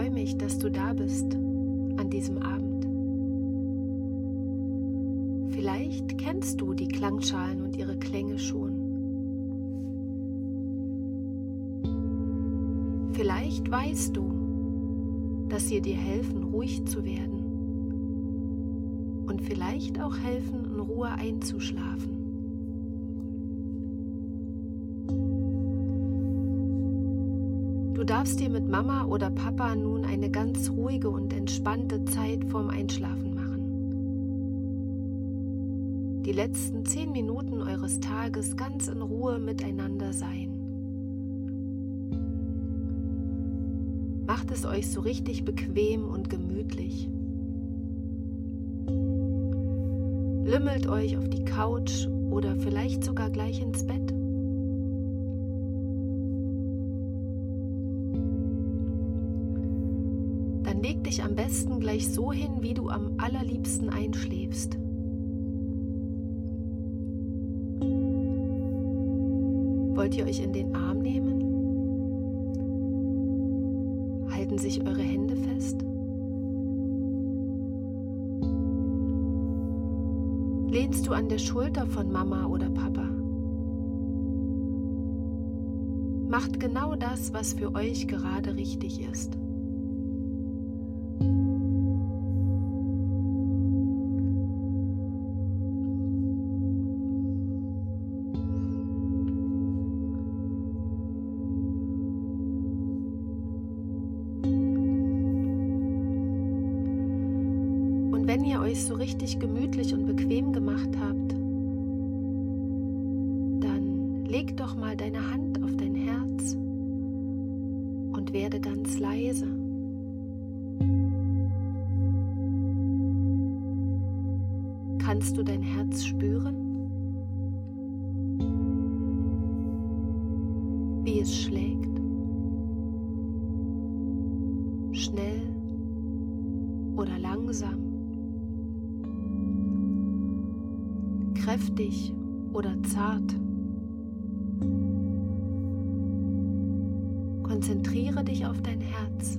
freue mich, dass du da bist an diesem Abend. Vielleicht kennst du die Klangschalen und ihre Klänge schon. Vielleicht weißt du, dass sie dir helfen, ruhig zu werden und vielleicht auch helfen, in Ruhe einzuschlafen. Du darfst dir mit Mama oder Papa nun eine ganz ruhige und entspannte Zeit vorm Einschlafen machen. Die letzten zehn Minuten eures Tages ganz in Ruhe miteinander sein. Macht es euch so richtig bequem und gemütlich. Lümmelt euch auf die Couch oder vielleicht sogar gleich ins Bett. Am besten gleich so hin, wie du am allerliebsten einschläfst. Wollt ihr euch in den Arm nehmen? Halten sich eure Hände fest? Lehnst du an der Schulter von Mama oder Papa? Macht genau das, was für euch gerade richtig ist. Euch so richtig gemütlich und bequem gemacht habt, dann leg doch mal deine Hand auf dein Herz und werde ganz leise. Kannst du dein Herz spüren? Wie es schlägt? Kräftig oder zart. Konzentriere dich auf dein Herz.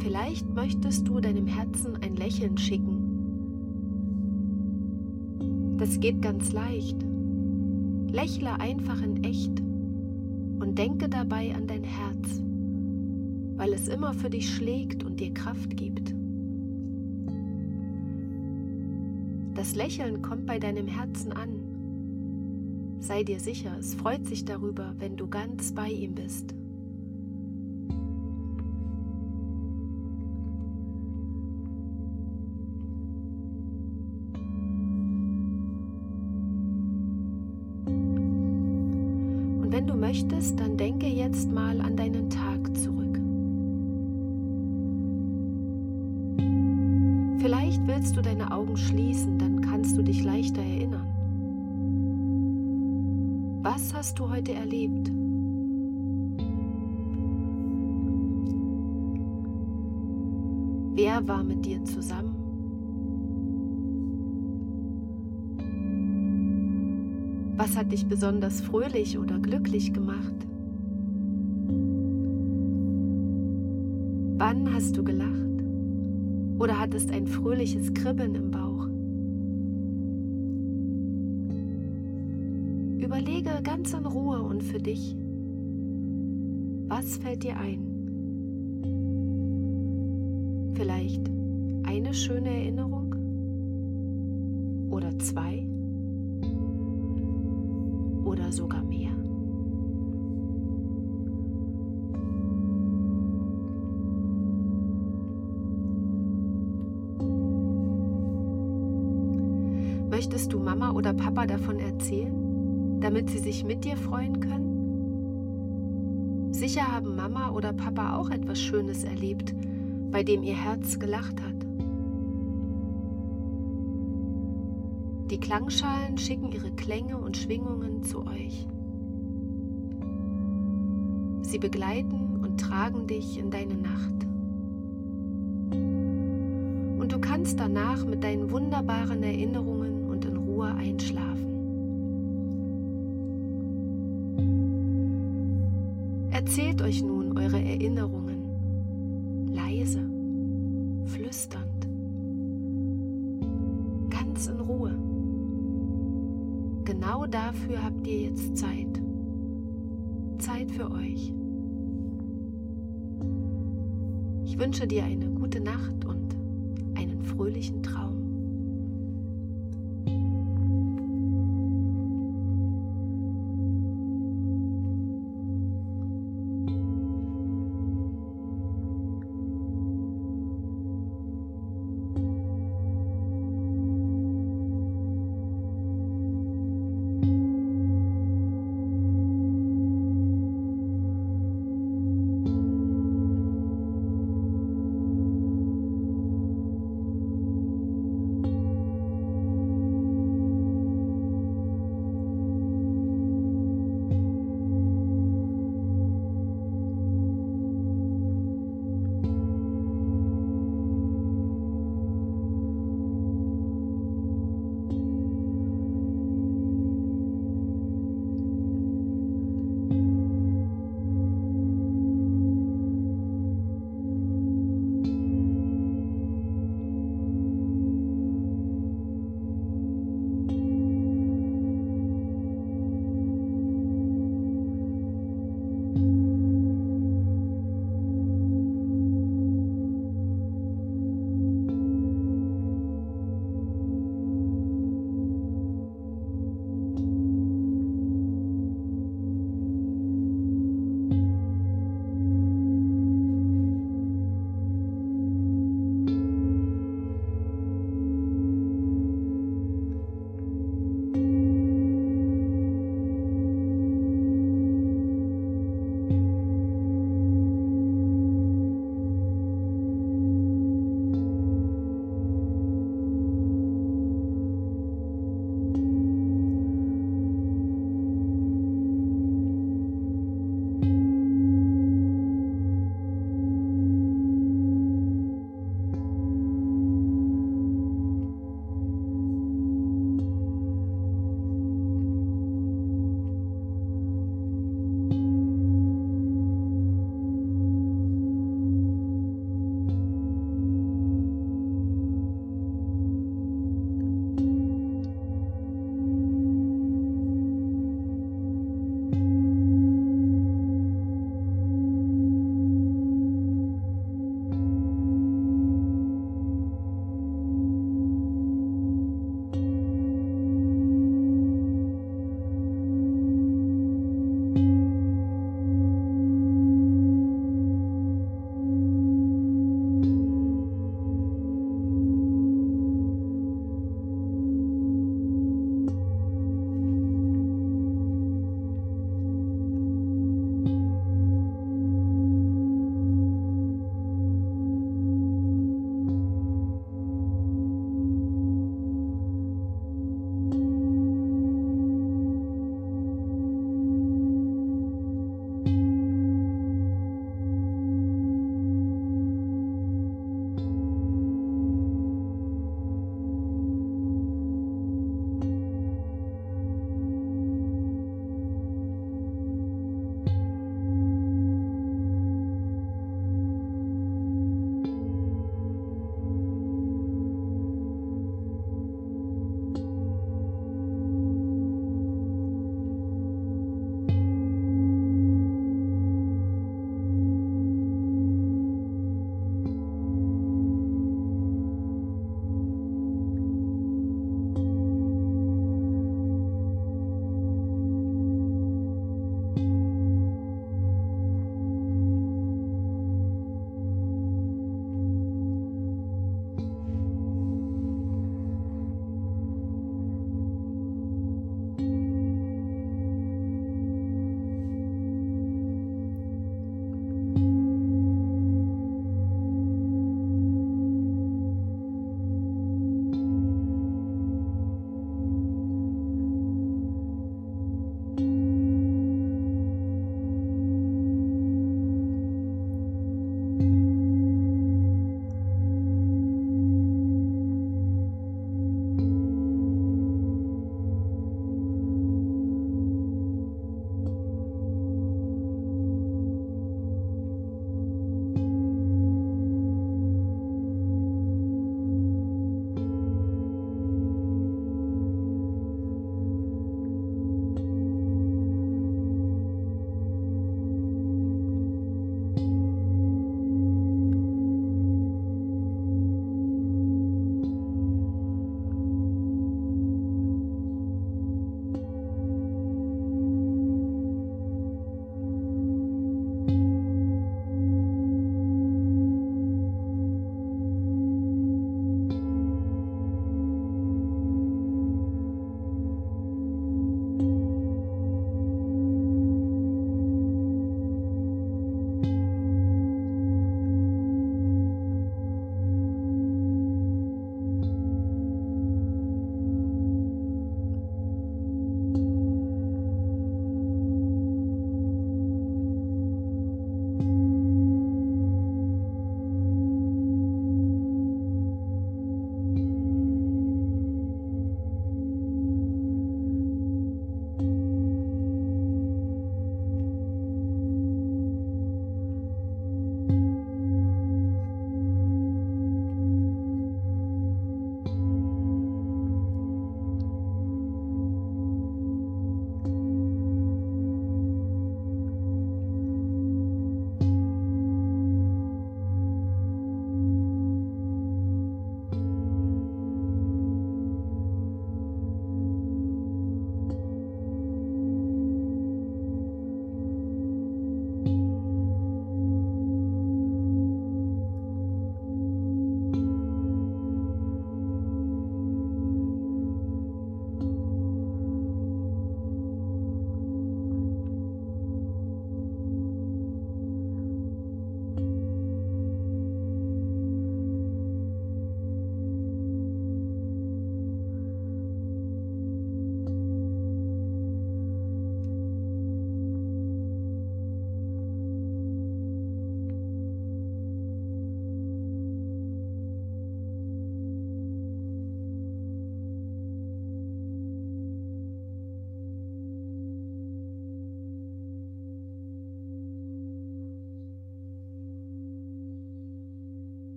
Vielleicht möchtest du deinem Herzen ein Lächeln schicken. Das geht ganz leicht. Lächle einfach in echt und denke dabei an dein Herz, weil es immer für dich schlägt und dir Kraft gibt. Das Lächeln kommt bei deinem Herzen an. Sei dir sicher, es freut sich darüber, wenn du ganz bei ihm bist. Wenn du möchtest, dann denke jetzt mal an deinen Tag zurück. Vielleicht willst du deine Augen schließen, dann kannst du dich leichter erinnern. Was hast du heute erlebt? Wer war mit dir zusammen? Was hat dich besonders fröhlich oder glücklich gemacht? Wann hast du gelacht? Oder hattest ein fröhliches Kribbeln im Bauch? Überlege ganz in Ruhe und für dich, was fällt dir ein? Vielleicht eine schöne Erinnerung? Oder zwei? Oder sogar mehr. Möchtest du Mama oder Papa davon erzählen, damit sie sich mit dir freuen können? Sicher haben Mama oder Papa auch etwas Schönes erlebt, bei dem ihr Herz gelacht hat. Die Klangschalen schicken ihre Klänge und Schwingungen zu euch. Sie begleiten und tragen dich in deine Nacht. kannst danach mit deinen wunderbaren Erinnerungen und in Ruhe einschlafen. Erzählt euch nun eure Erinnerungen leise, flüsternd, Genau dafür habt ihr jetzt Zeit. Zeit für euch. Ich wünsche dir eine gute Nacht und einen fröhlichen Traum.